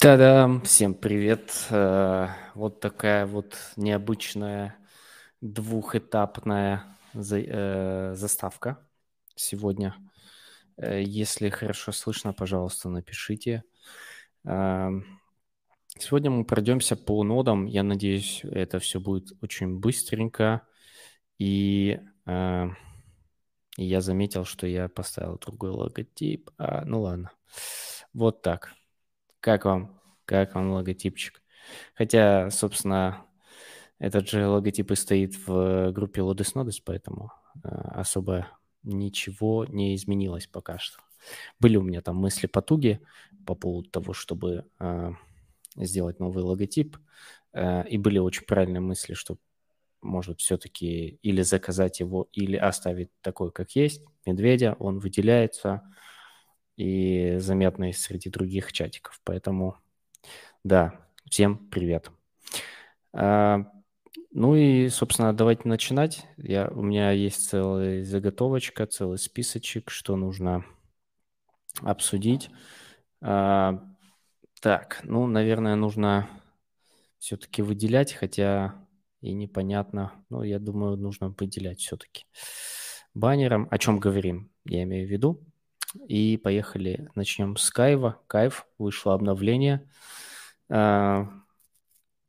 Та-дам! Всем привет! Э, вот такая вот необычная двухэтапная э, заставка сегодня. Э, если хорошо слышно, пожалуйста, напишите. Сегодня мы пройдемся по нодам. Я надеюсь, это все будет очень быстренько. И я заметил, что я поставил другой логотип. А, ну ладно. Вот так. Как вам? Как вам логотипчик? Хотя, собственно, этот же логотип и стоит в группе Lotus Nodes, поэтому э, особо ничего не изменилось пока что. Были у меня там мысли потуги по поводу того, чтобы э, сделать новый логотип, э, и были очень правильные мысли, что может все-таки или заказать его, или оставить такой, как есть. Медведя, он выделяется, и заметный среди других чатиков. Поэтому, да, всем привет. А, ну и, собственно, давайте начинать. Я, у меня есть целая заготовочка, целый списочек, что нужно обсудить. А, так, ну, наверное, нужно все-таки выделять, хотя и непонятно. Ну, я думаю, нужно выделять все-таки баннером. О чем говорим, я имею в виду. И поехали. Начнем с Кайва. Кайф. Вышло обновление. А,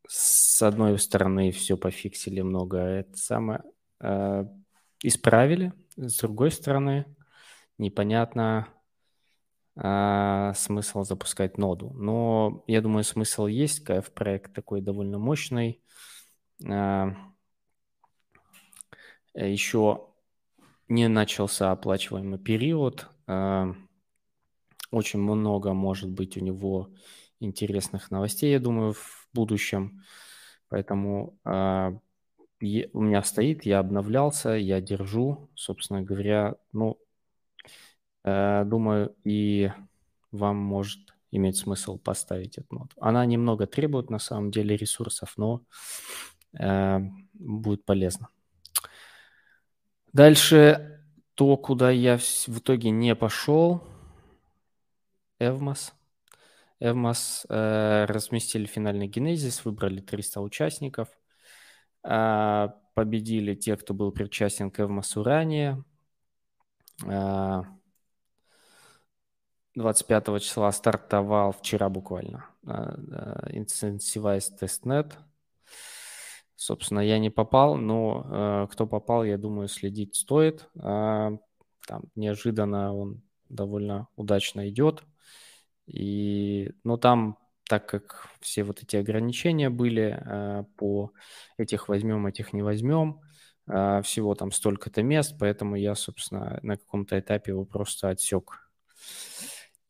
с одной стороны, все пофиксили много. Это самое а, исправили. С другой стороны, непонятно а, смысл запускать ноду. Но я думаю, смысл есть. Кайф проект такой довольно мощный. Еще не начался оплачиваемый период. А, очень много может быть у него интересных новостей, я думаю, в будущем. Поэтому uh, у меня стоит, я обновлялся, я держу, собственно говоря, ну, uh, думаю, и вам может иметь смысл поставить эту ноду. Она немного требует, на самом деле, ресурсов, но uh, будет полезно. Дальше то, куда я в итоге не пошел, Эвмос. Эвмос э, разместили финальный генезис, выбрали 300 участников. Э, победили те, кто был причастен к Эвмосу ранее. Э, 25 числа стартовал вчера буквально э, э, Incentivized Testnet – Собственно, я не попал, но э, кто попал, я думаю, следить стоит. Э, там неожиданно он довольно удачно идет. И, ну, там, так как все вот эти ограничения были э, по этих возьмем, этих не возьмем, э, всего там столько-то мест, поэтому я, собственно, на каком-то этапе его просто отсек.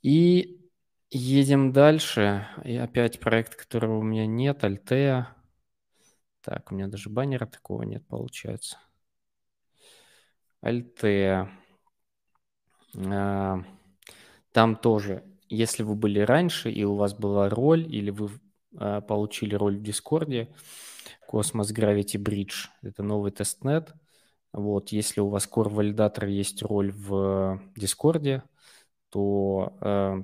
И едем дальше. И опять проект, которого у меня нет, Альтея. Так, у меня даже баннера такого нет, получается. Althea, там тоже, если вы были раньше и у вас была роль, или вы а, получили роль в Дискорде, Cosmos Gravity Bridge, это новый testnet. Вот, если у вас core валидатор есть роль в Дискорде, то э,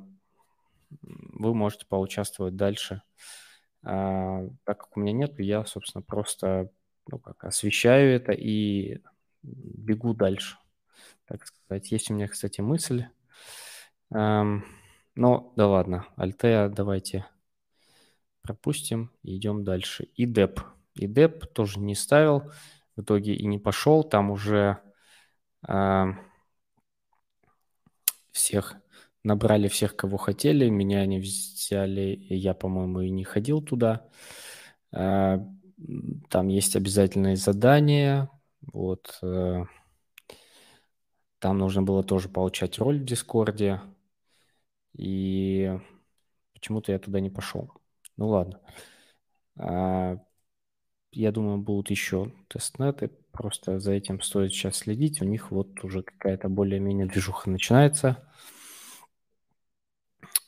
вы можете поучаствовать дальше так как у меня нет, я, собственно, просто ну, как, освещаю это и бегу дальше, так сказать. Есть у меня, кстати, мысль. Эм, но да ладно, Альтея давайте пропустим и идем дальше. И деп. И деп тоже не ставил, в итоге и не пошел. Там уже э, всех набрали всех, кого хотели, меня не взяли, я, по-моему, и не ходил туда. Там есть обязательные задания, вот. Э, там нужно было тоже получать роль в Дискорде, и почему-то я туда не пошел. Ну ладно. А, я думаю, будут еще тестнеты, просто за этим стоит сейчас следить. У них вот уже какая-то более-менее движуха начинается.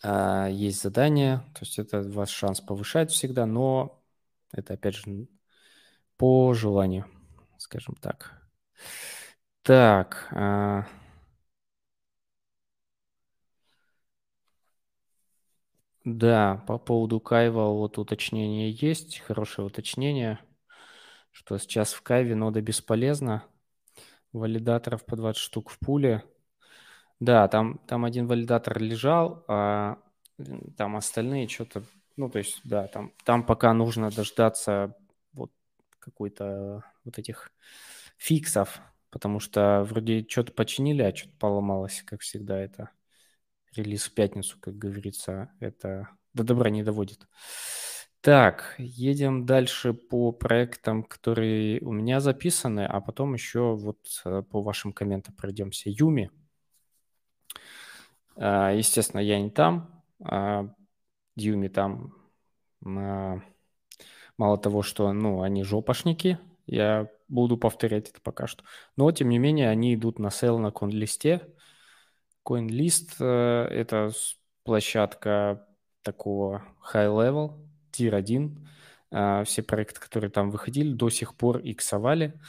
Есть задание, то есть это ваш шанс повышать всегда, но это, опять же, по желанию, скажем так. Так. Да, по поводу Кайва вот уточнение есть, хорошее уточнение, что сейчас в Кайве нода бесполезна, валидаторов по 20 штук в пуле. Да, там, там один валидатор лежал, а там остальные что-то, ну, то есть, да, там, там пока нужно дождаться вот какой-то вот этих фиксов, потому что вроде что-то починили, а что-то поломалось, как всегда это релиз в пятницу, как говорится, это до добра не доводит. Так, едем дальше по проектам, которые у меня записаны, а потом еще вот э, по вашим комментам пройдемся. Umee. А, естественно, я не там. А, Umee там а, мало того, что ну, они жопошники, я буду повторять это пока что. Но, тем не менее, они идут на sale на CoinList. CoinList э, – это площадка такого high-level, Tier 1. А, все проекты, которые там выходили, до сих пор иксовали,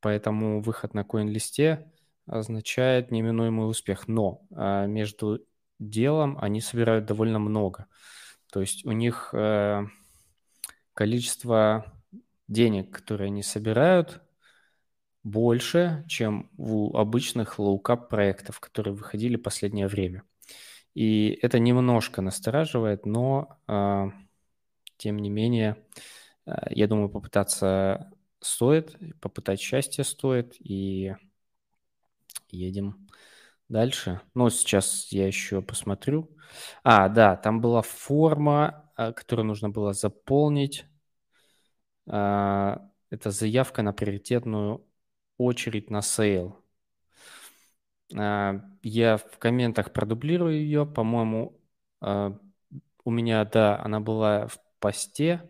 поэтому выход на CoinList означает неминуемый успех. Но а, между делом они собирают довольно много. То есть у них э, количество денег, которые они собирают, больше, чем у обычных low cap проектов, которые выходили последнее время. И это немножко настораживает, но э, тем не менее, э, я думаю, попытаться стоит, попытать счастье стоит, и едем дальше. Ну, сейчас я еще посмотрю. А, да, там была форма, э, которую нужно было заполнить. Э, это заявка на приоритетную очередь на sale. Я в комментах продублирую ее. По-моему, у меня, да, она была в посте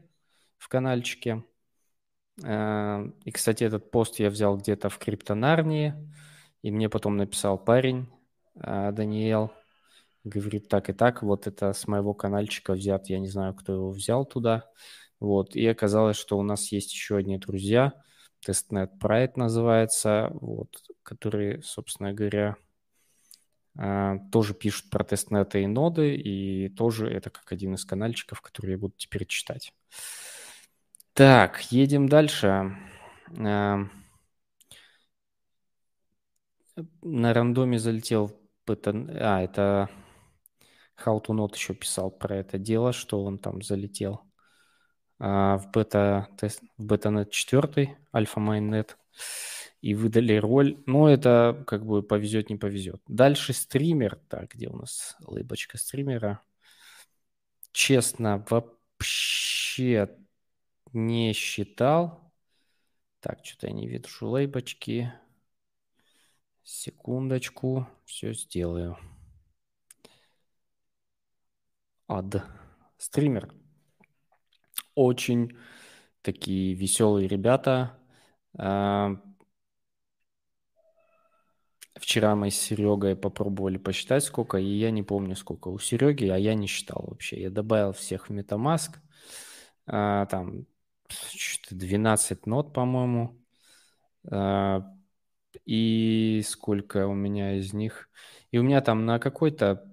в каналчике. И, кстати, этот пост я взял где-то в криптонарнии, и мне потом написал парень, э, Даниэл, говорит так и так, вот это с моего каналчика взят, я не знаю, кто его взял туда. Вот, и оказалось, что у нас есть еще одни друзья, Testnet Pride называется, вот, которые, собственно говоря, а, тоже пишут про тестнеты и ноды, и тоже это как один из канальчиков, который я буду теперь читать. Так, едем дальше. А, на рандоме залетел... А, это How to Not еще писал про это дело, что он там залетел а, в бета-тест, в бета-нет 4, альфа-майнет и выдали роль. Но это как бы повезет, не повезет. Дальше стример. Так, где у нас лыбочка стримера? Честно, вообще не считал. Так, что-то я не вижу лейбочки. Секундочку, все сделаю. Ад. Стример. Очень такие веселые ребята. А, Вчера мы с Серегой попробовали посчитать, сколько, и я не помню, сколько у Сереги, а я не считал вообще. Я добавил всех в MetaMask, а, там 12 нот, по-моему, а, и сколько у меня из них. И у меня там на какой-то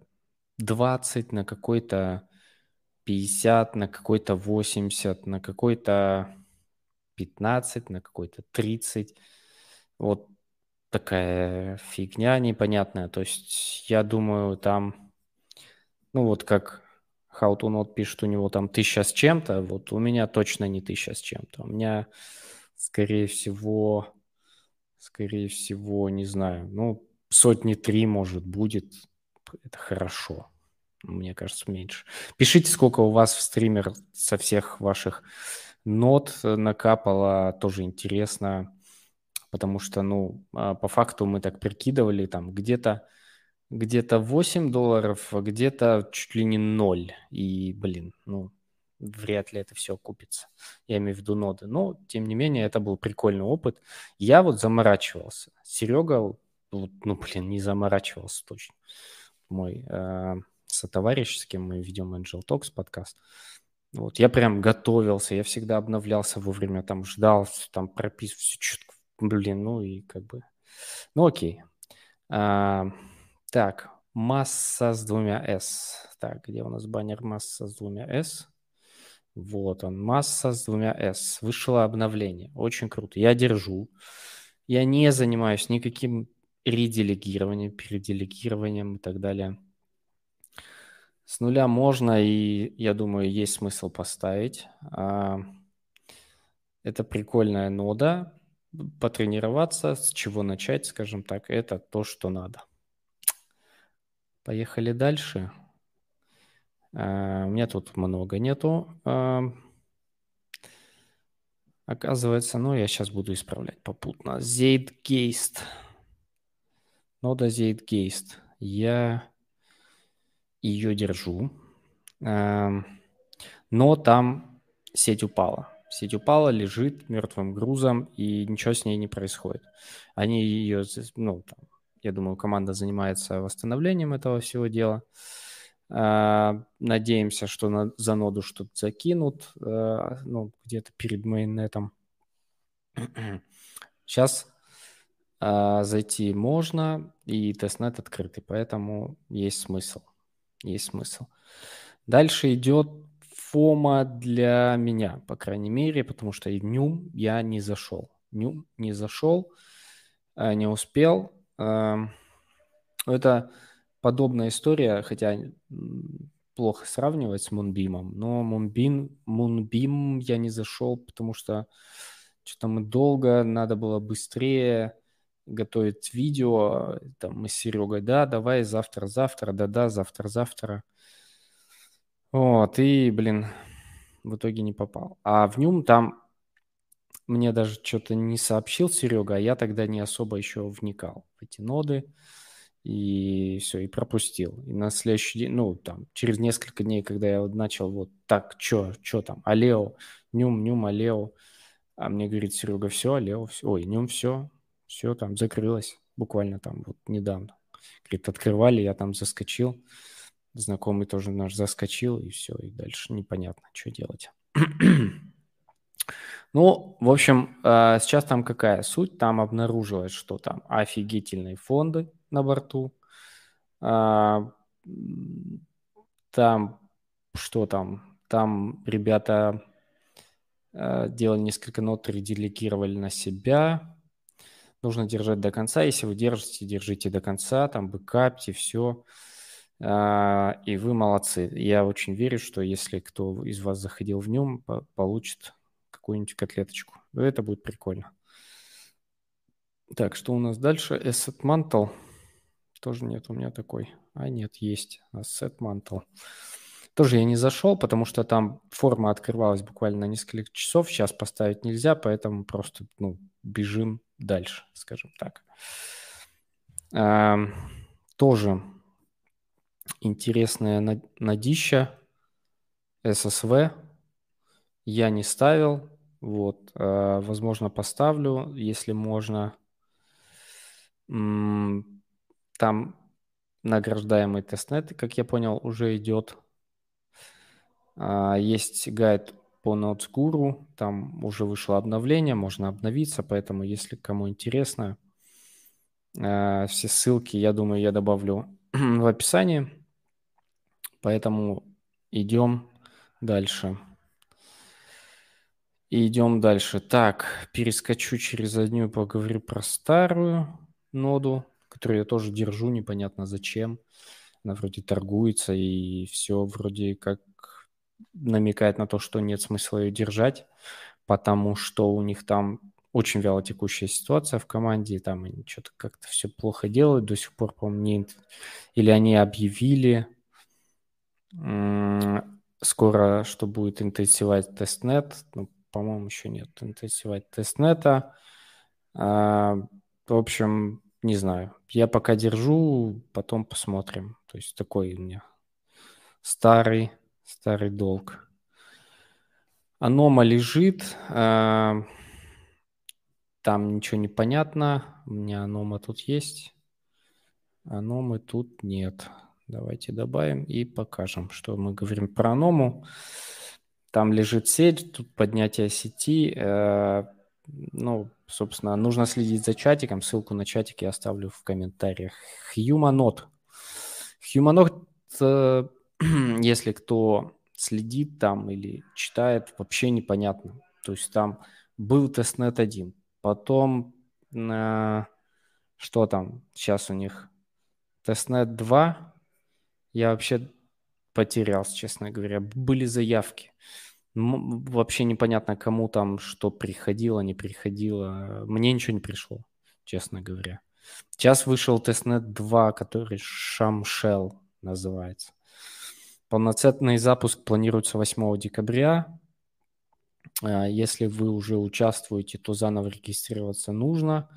20, на какой-то 50, на какой-то 80, на какой-то 15, на какой-то 30. Вот такая фигня непонятная. То есть я думаю, там, ну вот как How to Not пишет, у него там тысяча с чем-то, вот у меня точно не тысяча с чем-то. У меня, скорее всего, скорее всего, не знаю, ну, сотни три, может, будет. Это хорошо. Мне кажется, меньше. Пишите, сколько у вас в стример со всех ваших нот накапало, тоже интересно потому что, ну, а, по факту мы так прикидывали, там где-то где-то 8 долларов, а где-то чуть ли не 0. И, блин, ну, вряд ли это все окупится. Я имею в виду ноды. Но, тем не менее, это был прикольный опыт. Я вот заморачивался. Серега, ну, блин, не заморачивался точно. Мой э, сотоварищ, с кем мы ведем Angel Talks подкаст. Вот, я прям готовился, я всегда обновлялся вовремя, там ждал, там прописывал все четко Блин, ну и как бы... Ну окей. А, так, масса с двумя S. Так, где у нас баннер масса с двумя S? Вот он, масса с двумя S. Вышло обновление. Очень круто. Я держу. Я не занимаюсь никаким ределегированием, переделегированием и так далее. С нуля можно, и я думаю, есть смысл поставить. А, это прикольная нода. Потренироваться, с чего начать, скажем так, это то, что надо. Поехали дальше. А, у меня тут много нету. А, оказывается, ну, я сейчас буду исправлять попутно. Zeitgeist. Нода Zeitgeist. Я ее держу. А, но там сеть упала. Сеть упала, лежит мертвым грузом, и ничего с ней не происходит. Они ее, ну, там, я думаю, команда занимается восстановлением этого всего дела. Э, надеемся, что на, за ноду что-то закинут, э, ну, где-то перед mainnet ом. Сейчас э, зайти можно, и testnet открытый, поэтому есть смысл. Есть смысл. Дальше идет FOMO для меня, по крайней мере, потому что в Nym я не зашел. Nym не зашел, не успел. Это подобная история, хотя плохо сравнивать с Мунбимом, но Мунбин, Мунбим я не зашел, потому что что-то мы долго, надо было быстрее готовить видео, там мы с Серегой, да, давай завтра-завтра, да-да, завтра-завтра. Вот, и, блин, в итоге не попал. А в нем там мне даже что-то не сообщил Серега, а я тогда не особо еще вникал в эти ноды. И все, и пропустил. И на следующий день, ну, там, через несколько дней, когда я вот начал вот так, что, что там, Алео, Нюм, Нюм, Алео, а мне говорит Серега, все, Алео, все, ой, Нюм, все, все там закрылось, буквально там вот недавно. Говорит, открывали, я там заскочил, знакомый тоже наш заскочил, и все, и дальше непонятно, что делать. Ну, в общем, э, сейчас там какая суть? Там обнаружилось, что там офигительные фонды на борту. А, там, что там? Там ребята э, делали несколько нот, ределегировали на себя. Нужно держать до конца. Если вы держите, держите до конца, там бэкапьте, все. А, и вы молодцы. Я очень верю, что если кто из вас заходил в нем, получит какую-нибудь котлеточку. Это будет прикольно. Так, что у нас дальше? Asset Mantle. Тоже нет у меня такой. А нет, есть. Asset Mantle. Тоже я не зашел, потому что там форма открывалась буквально на несколько часов. Сейчас поставить нельзя, поэтому просто ну, бежим дальше, скажем так. А, тоже интересная надища. SSV я не ставил. Вот, э, возможно, поставлю, если можно. Там награждаемый тестнет, как я понял, уже идет. А, есть гайд по NotesGuru, там уже вышло обновление, можно обновиться, поэтому если кому интересно, э, все ссылки, я думаю, я добавлю в описании. Поэтому идем дальше. И идем дальше. Так, перескочу через одну поговорю про старую ноду, которую я тоже держу, непонятно зачем. Она вроде торгуется и все вроде как намекает на то, что нет смысла ее держать, потому что у них там очень вяло текущая ситуация в команде, там они что-то как-то все плохо делают до сих пор, по-моему, не... или они объявили скоро, что будет incentivized testnet, ну, по-моему, еще нет. Incentivized testnet а. А, в общем, не знаю. Я пока держу, потом посмотрим. То есть такой у меня старый, старый долг. Анома лежит. А, там ничего не понятно. У меня анома тут есть. Аномы тут нет. Давайте добавим и покажем, что мы говорим про аному. Там лежит сеть, тут поднятие сети. Э, ну, собственно, нужно следить за чатиком. Ссылку на чатик я оставлю в комментариях. Humanot. Humanoid, э, если кто следит там или читает, вообще непонятно. То есть там был testnet 1, потом э, что там сейчас у них? Testnet 2. Я вообще потерялся, честно говоря. Были заявки. Вообще непонятно, кому там что приходило, не приходило. Мне ничего не пришло, честно говоря. Сейчас вышел тестнет 2, который Шамшел называется. Полноценный запуск планируется 8 декабря. А, если вы уже участвуете, то заново регистрироваться нужно.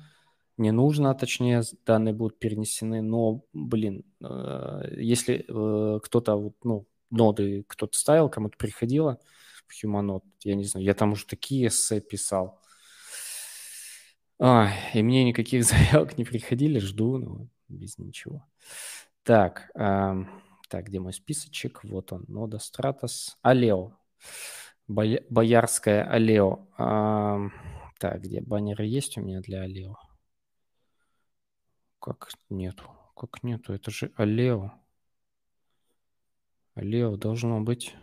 Не нужно, точнее, данные будут перенесены. Но, блин, э, если э, кто-то, ну, ноды кто-то ставил, кому-то приходило, в Humanot. Я не знаю, я там уже такие эссе писал. А, и мне никаких заявок не приходили, жду, но без ничего. Так, э, так, где мой списочек? Вот он, нода Стратос. Алео. Боярская Алео. Э, так, где баннеры есть у меня для Алео? Как нету? Как нету? Это же Алео. Алео должно быть...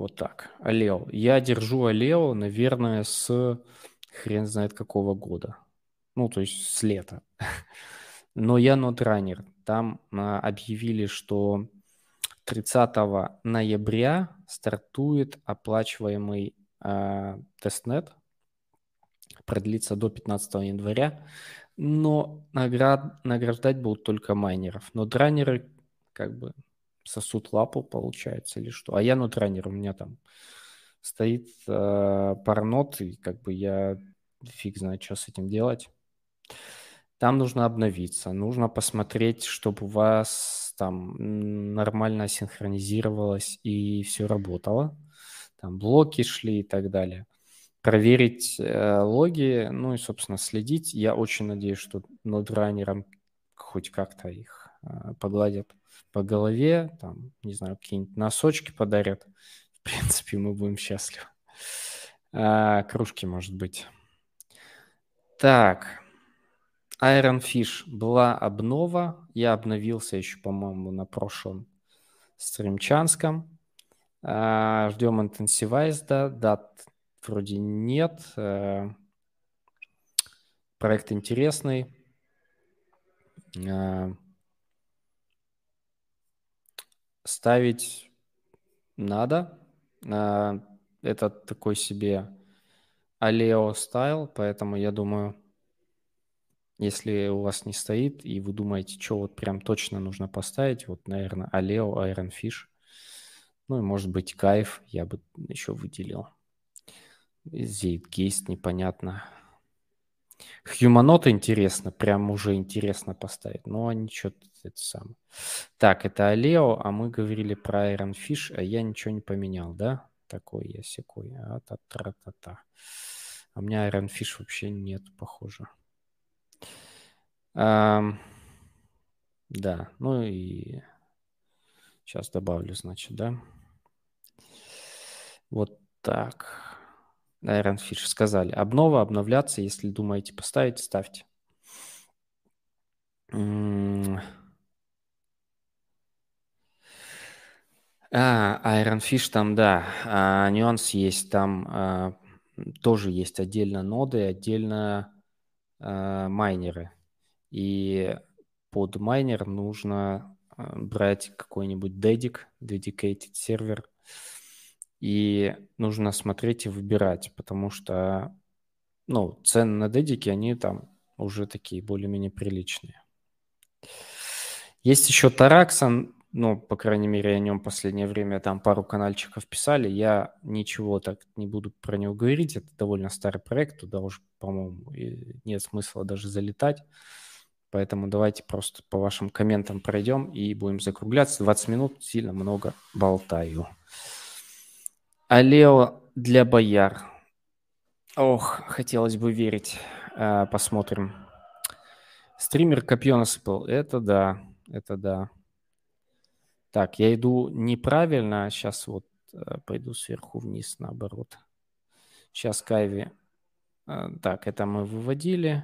Вот так. Алео. Я держу Алео, наверное, с хрен знает какого года. Ну, то есть с лета. Но я нотранер. Там а, объявили, что 30 ноября стартует оплачиваемый а, тестнет. Продлится до 15 января. Но наград, награждать будут только майнеров. Но дранеры как бы сосут лапу, получается, или что. А я нутранер, у меня там стоит э, парнот, и как бы я фиг знает, что с этим делать. Там нужно обновиться, нужно посмотреть, чтобы у вас там нормально синхронизировалось и все работало. Там блоки шли и так далее. Проверить э, логи, ну и, собственно, следить. Я очень надеюсь, что над раннером хоть как-то их погладят по голове, там, не знаю, какие-нибудь носочки подарят. В принципе, мы будем счастливы. А, кружки, может быть. Так. Iron Fish была обнова. Я обновился еще, по-моему, на прошлом стримчанском. А, ждем Intensivize, да. Дат вроде нет. А, проект интересный. А, ставить надо. А, это такой себе Алео стайл, поэтому я думаю, если у вас не стоит, и вы думаете, что вот прям точно нужно поставить, вот, наверное, Алео, Iron Fish, ну и, может быть, Кайф я бы еще выделил. Зейдгейст непонятно. Хьюманот интересно, прям уже интересно поставить, но они что-то это самое. Так, это Алео, а мы говорили про Iron Fish, а я ничего не поменял, да? Такой я секой. А, та та та та А у меня Iron Fish вообще нет, похоже. А, да, ну и сейчас добавлю, значит, да? Вот так. Iron Fish сказали. Обнова, обновляться, если думаете поставить, ставьте. А, Iron там, да, а, нюанс есть. Там а, тоже есть отдельно ноды, отдельно а, майнеры. И под майнер нужно а, брать какой-нибудь dedic, dedicated сервер, и нужно смотреть и выбирать, потому что, ну, цены на дедики, они там уже такие более-менее приличные. Есть еще Taraxon, ну, по крайней мере, о нем в последнее время там пару каналчиков писали. Я ничего так не буду про него говорить. Это довольно старый проект, туда уже, по-моему, нет смысла даже залетать. Поэтому давайте просто по вашим комментам пройдем и будем закругляться. 20 минут сильно много болтаю. Алео для бояр. Ох, хотелось бы верить. А, посмотрим. Стример копье насыпал. Это да, это да. Так, я иду неправильно, сейчас вот э, пойду сверху вниз наоборот. Сейчас Кайви. Э, так, это мы выводили.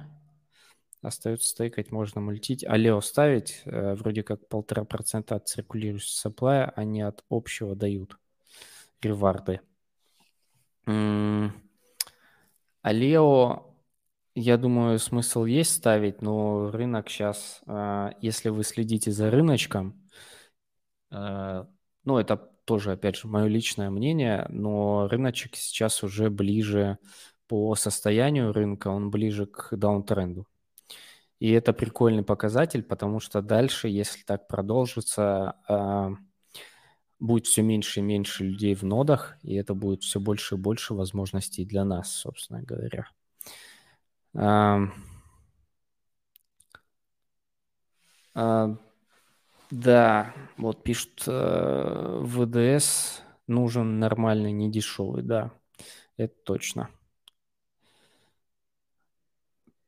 остается стейкать, можно мультить. А Лео ставить, э, вроде как полтора процента от циркулирующего сапплая, они от общего дают реварды. А Лео, я думаю, смысл есть ставить, но рынок сейчас, э, если вы следите за рыночком, э, ну, это тоже, опять же, мое личное мнение, но рыночек сейчас уже ближе по состоянию рынка, он ближе к даунтренду. И это прикольный показатель, потому что дальше, если так продолжится, а, будет все меньше и меньше людей в нодах, и это будет все больше и больше возможностей для нас, собственно говоря. Да, вот пишут, э, ВДС нужен нормальный, не дешевый, да, это точно.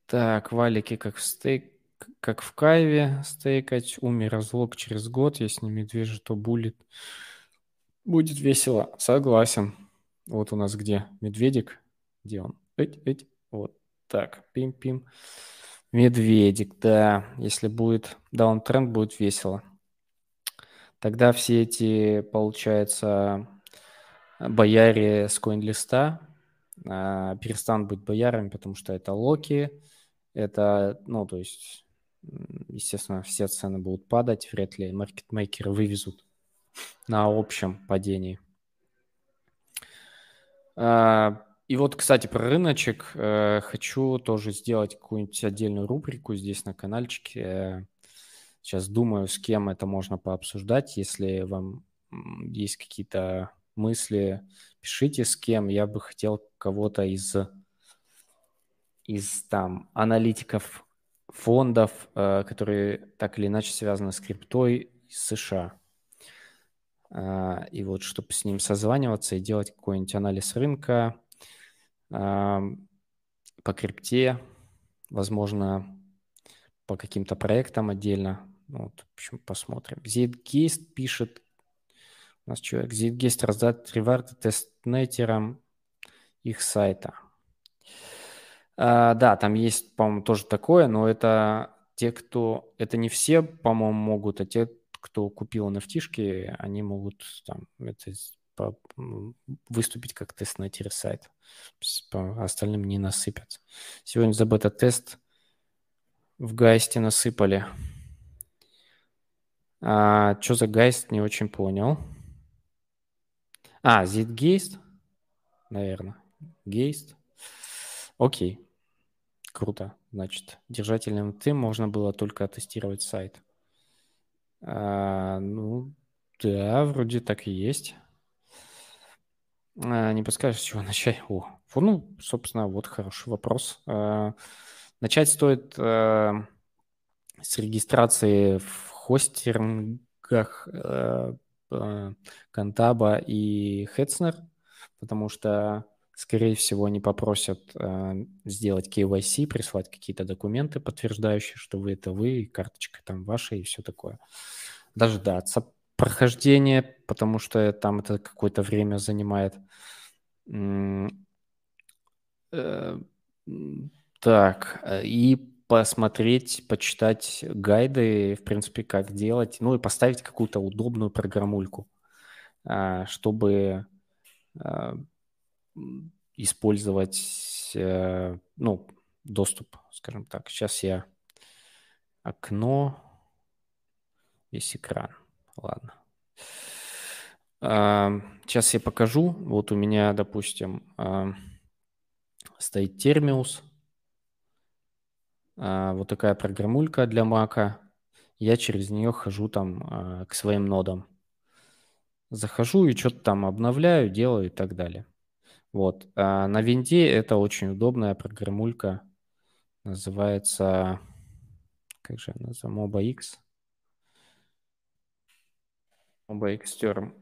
Так, валики как в стейк, как в кайве стейкать, уми разлог через год, если не медвежий, то булит. Будет весело, согласен. Вот у нас где медведик, где он? Эть, эть. Вот так, пим-пим. Медведик, да. Если будет даунтренд, будет весело. Тогда все эти, получается, бояре с коин-листа а, перестанут быть боярами, потому что это локи, это, ну, то есть, естественно, все цены будут падать, вряд ли маркетмейкеры вывезут на общем падении. А, и вот, кстати, про рыночек э, хочу тоже сделать какую-нибудь отдельную рубрику здесь на каналчике. Сейчас думаю, с кем это можно пообсуждать. Если вам есть какие-то мысли, пишите с кем. Я бы хотел кого-то из из там аналитиков фондов, э, которые так или иначе связаны с криптой из США. Э, и вот, чтобы с ним созваниваться и делать какой-нибудь анализ рынка э, по крипте, возможно, по каким-то проектам отдельно. Ну, вот, в общем, посмотрим. Zgest пишет, у нас человек, Zgest раздает реварды тестнетерам их сайта. А, да, там есть, по-моему, тоже такое, но это те, кто... Это не все, по-моему, могут, а те, кто купил nft они могут там это, по, выступить как тест на сайт. По остальным не насыпят. Сегодня за бета-тест в Гайсте насыпали. А, что за Гайст, не очень понял. А, Zitgeist? Наверное. Гейст. Окей. Круто. Значит, держательным ты можно было только тестировать сайт. А, ну, да, вроде так и есть. А, не подскажешь, с чего начать? О, ну, собственно, вот хороший вопрос. А, начать стоит а, с регистрации в хостингах а, а, Кантаба и Хетснер, потому что скорее всего, они попросят э, сделать KYC, прислать какие-то документы, подтверждающие, что вы это вы, карточка там ваша и все такое. Дождаться прохождения, потому что там это какое-то время занимает. Э, так, и посмотреть, почитать гайды, в принципе, как делать, ну и поставить какую-то удобную программульку, э, чтобы э, использовать, э, ну, доступ, скажем так. Сейчас я окно, весь экран. Ладно. Сейчас я покажу. Вот у меня, допустим, стоит термиус. А, вот такая программулька для Мака. Я через нее хожу там а, к своим нодам. Захожу и что-то там обновляю, делаю и так далее. Вот. А на винде это очень удобная программулька. Называется... Как же она? MobaX. MobaX Term.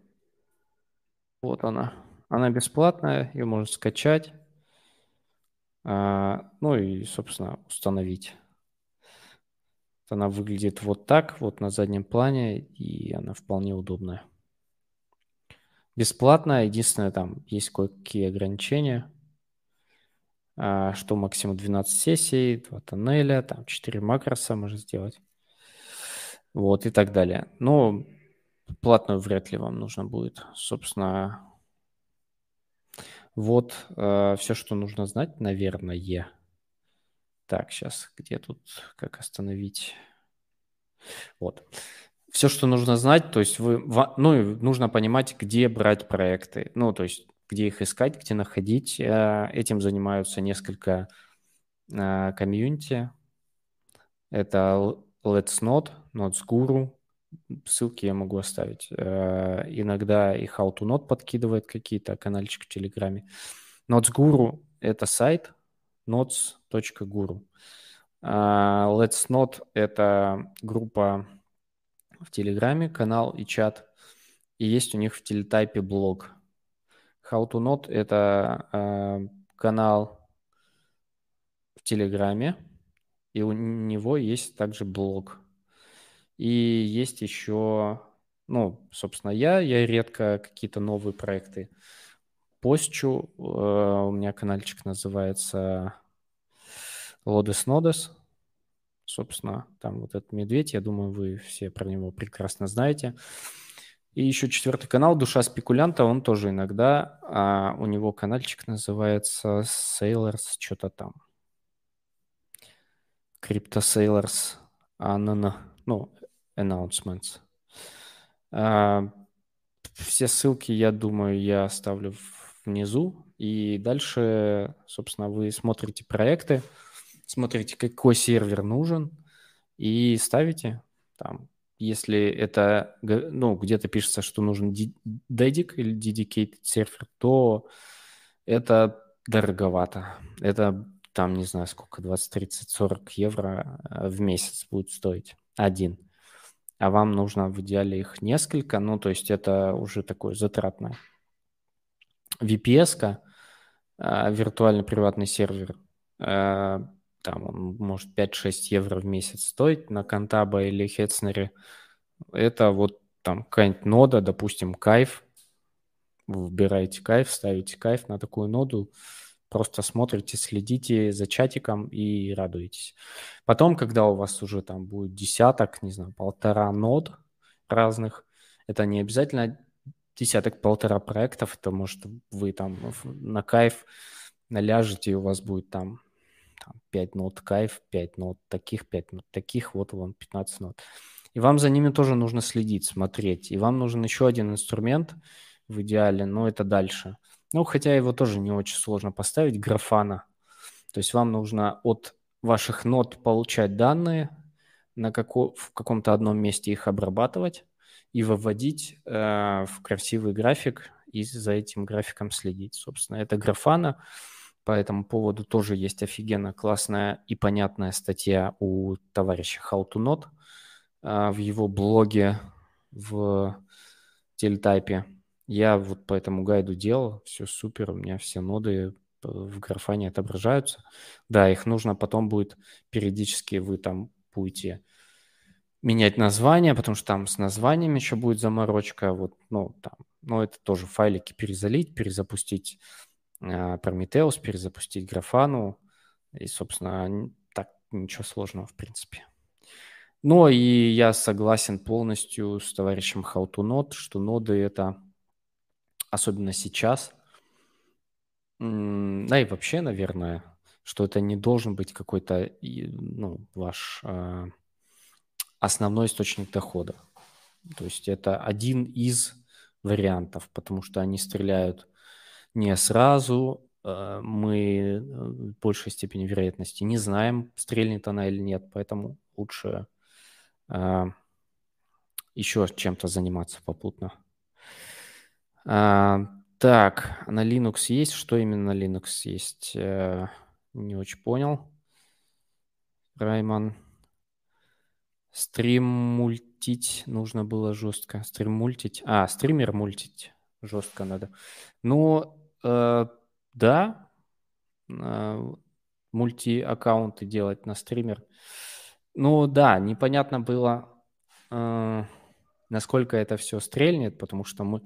Вот она. Она бесплатная, ее можно скачать. А, ну и, собственно, установить. Она выглядит вот так, вот на заднем плане, и она вполне удобная. Бесплатно, единственное, там есть кое-какие ограничения. а, что максимум 12 сессий, 2 тоннеля, там 4 макроса можно сделать. Вот и так далее. Но платную вряд ли вам нужно будет. Собственно, вот э, все, что нужно знать, наверное. Так, сейчас где тут, как остановить? Вот. Все, что нужно знать, то есть вы, ну, нужно понимать, где брать проекты. Ну, то есть где их искать, где находить. Э, этим занимаются несколько э, комьюнити. Это Let's Not, Notes Guru. Ссылки я могу оставить. Э, иногда и How to Not подкидывает какие-то канальчики в Телеграме. Notes Guru – это сайт notes.guru. Let's Not – это группа в Телеграме, канал и чат. И есть у них в телетайпе блог – How to Not – это э, канал в Телеграме, и у него есть также блог. И есть еще, ну, собственно, я, я редко какие-то новые проекты постчу. Э, у меня каналчик называется Lodes Nodes. Собственно, там вот этот медведь, я думаю, вы все про него прекрасно знаете. И еще четвертый канал «Душа спекулянта», он тоже иногда, а у него каналчик называется Sailors, что-то там. Crypto Sailors, а, ну, announcements. А, все ссылки, я думаю, я оставлю внизу. И дальше, собственно, вы смотрите проекты, смотрите, какой сервер нужен, и ставите там если это, ну, где-то пишется, что нужен dedic или dedicated сервер, то это дороговато. Это там, не знаю, сколько, 20, 30, 40 евро э, в месяц будет стоить один. А вам нужно в идеале их несколько, ну, то есть это уже такое затратное. VPS-ка, э, виртуальный приватный сервер, э, там он может 5-6 евро в месяц стоить на Контаба или Хетснере. Это вот там какая-нибудь нода, допустим, кайф. Вы выбираете кайф, ставите кайф на такую ноду, просто смотрите, следите за чатиком и радуетесь. Потом, когда у вас уже там будет десяток, не знаю, полтора нод разных, это не обязательно десяток-полтора проектов, это может вы там на кайф наляжете, и у вас будет там там, 5 нот кайф, 5 нот таких, 5 нот таких, вот вам 15 нот. И вам за ними тоже нужно следить, смотреть. И вам нужен еще один инструмент в идеале, но это дальше. Ну, хотя его тоже не очень сложно поставить, графана. То есть вам нужно от ваших нот получать данные, на како, в каком-то одном месте их обрабатывать и выводить э, в красивый график и за этим графиком следить. Собственно, это графана. По этому поводу тоже есть офигенно классная и понятная статья у товарища How to Not в его блоге в телетайпе. Я вот по этому гайду делал, все супер, у меня все ноды в графане отображаются. Да, их нужно потом будет периодически, вы там будете менять название, потому что там с названием еще будет заморочка, вот, ну, там, ну, это тоже файлики перезалить, перезапустить Prometheus, перезапустить графану. И, собственно, так ничего сложного, в принципе. Но и я согласен полностью с товарищем How to Node, что ноды это, особенно сейчас, да и вообще, наверное, что это не должен быть какой-то ну, ваш э, основной источник дохода. То есть это один из вариантов, потому что они стреляют не сразу. Э, мы в большей степени вероятности не знаем, стрельнет она или нет, поэтому лучше э, еще чем-то заниматься попутно. А, так, на Linux есть? Что именно на Linux есть? Э, не очень понял. Райман. Стрим мультить нужно было жестко. Стрим мультить. А, стример мультить жестко надо. Ну, Э, да, э, мульти-аккаунты делать на стример. Ну да, непонятно было, э, насколько это все стрельнет, потому что мы,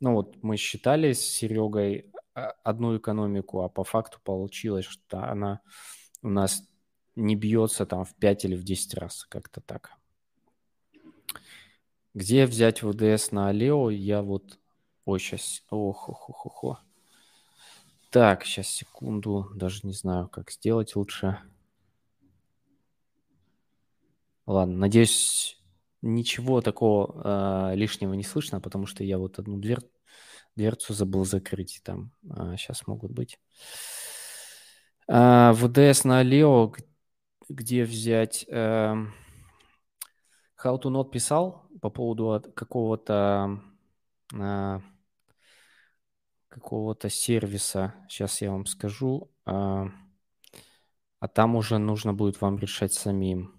ну вот мы считали с Серегой одну экономику, а по факту получилось, что она у нас не бьется там в 5 или в 10 раз, как-то так. Где взять ВДС на Алео? Я вот... Ой, сейчас... Ох, ох, ох, ох, ох. Так, сейчас, секунду. Даже не знаю, как сделать лучше. Ладно, надеюсь, ничего такого э, лишнего не слышно, потому что я вот одну дверь, дверцу забыл закрыть. Там э, а, сейчас могут быть. Э, ВДС на Алео, где взять... Э, How to Not писал по поводу какого-то э, какого-то сервиса. Сейчас я вам скажу. Э, а там уже нужно будет вам решать самим.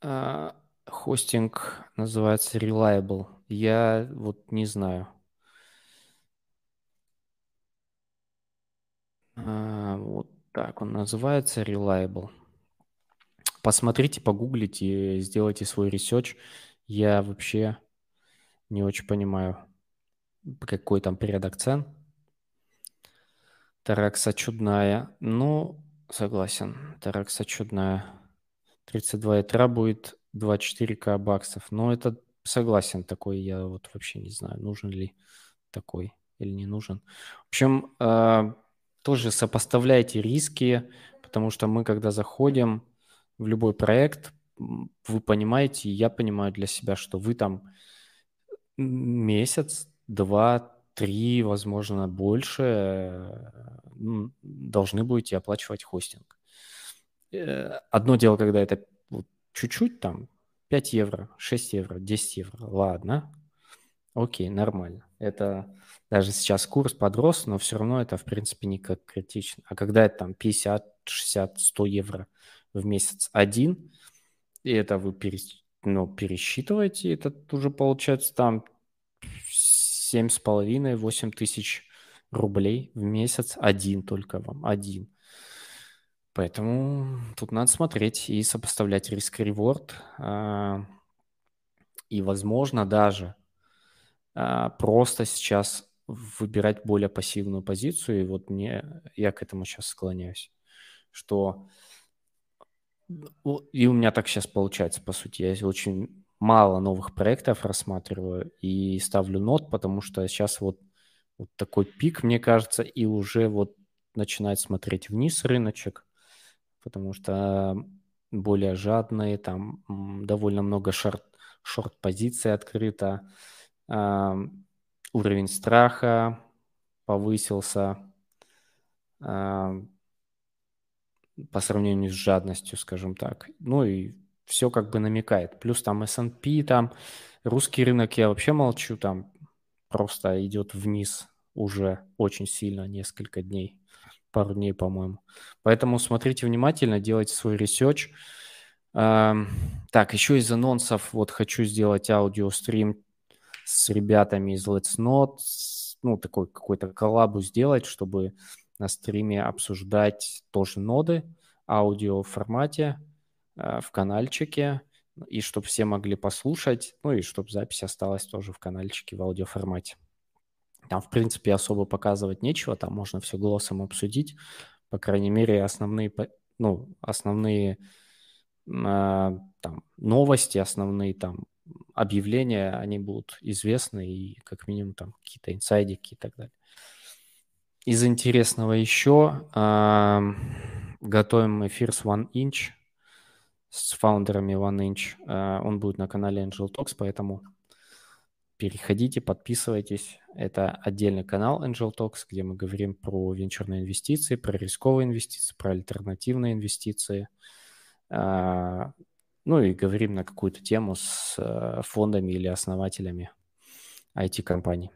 А, хостинг называется Reliable. Я вот не знаю. А, вот так он называется Reliable. Посмотрите, погуглите, сделайте свой research. Я вообще не очень понимаю, какой там порядок цен. Taraxa чудная. Ну, согласен, Taraxa чудная. 32 ятра будет 24к баксов. Но это согласен такой, я вот вообще не знаю, нужен ли такой или не нужен. В общем, э, тоже сопоставляйте риски, потому что мы, когда заходим в любой проект, вы понимаете, и я понимаю для себя, что вы там месяц, два, три, возможно, больше должны будете оплачивать хостинг. Э, одно дело, когда это чуть-чуть там, 5 евро, 6 евро, 10 евро, ладно, окей, нормально. Это даже сейчас курс подрос, но все равно это, в принципе, не как критично. А когда это там 50, 60, 100 евро в месяц один, и это вы перес, ну, пересчитываете, это уже получается там 7,5-8 тысяч рублей в месяц один только вам, один. Поэтому тут надо смотреть и сопоставлять риск-реворд. А, и, возможно, даже а, просто сейчас выбирать более пассивную позицию. И вот мне, я к этому сейчас склоняюсь, что и у меня так сейчас получается, по сути. Я очень мало новых проектов рассматриваю и ставлю нот, потому что сейчас вот, вот такой пик, мне кажется, и уже вот начинает смотреть вниз рыночек потому что более жадные, там довольно много шорт, шорт-позиций открыто, уровень страха повысился по сравнению с жадностью, скажем так. Ну и все как бы намекает. Плюс там S&P, там русский рынок, я вообще молчу, там просто идет вниз уже очень сильно несколько дней пару дней, по-моему. Поэтому смотрите внимательно, делайте свой research. Так, еще из анонсов, вот хочу сделать аудиострим с ребятами из Let's Node, ну, такой какой-то коллабу сделать, чтобы на стриме обсуждать тоже ноды аудио формате э, в каналчике, и чтобы все могли послушать, ну и чтобы запись осталась тоже в каналчике в аудиоформате. Там, в принципе, особо показывать нечего, там можно все голосом обсудить. По крайней мере, основные, ну, основные э, там, новости, основные там объявления, они будут известны и как минимум там какие-то инсайдики и так далее. Из интересного еще э, готовим эфир с One Inch, с фаундерами One Inch. Э, он будет на канале Angel Talks, поэтому переходите, подписывайтесь. Это отдельный канал Angel Talks, где мы говорим про венчурные инвестиции, про рисковые инвестиции, про альтернативные инвестиции. А, ну и говорим на какую-то тему с э, фондами или основателями IT-компаний.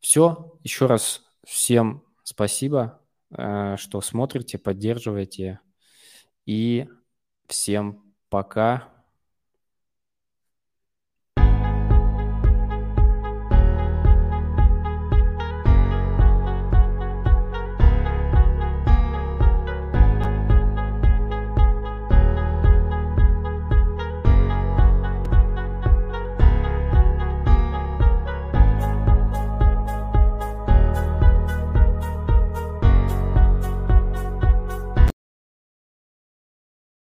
Все. Еще раз всем спасибо, э, что смотрите, поддерживаете. И всем пока.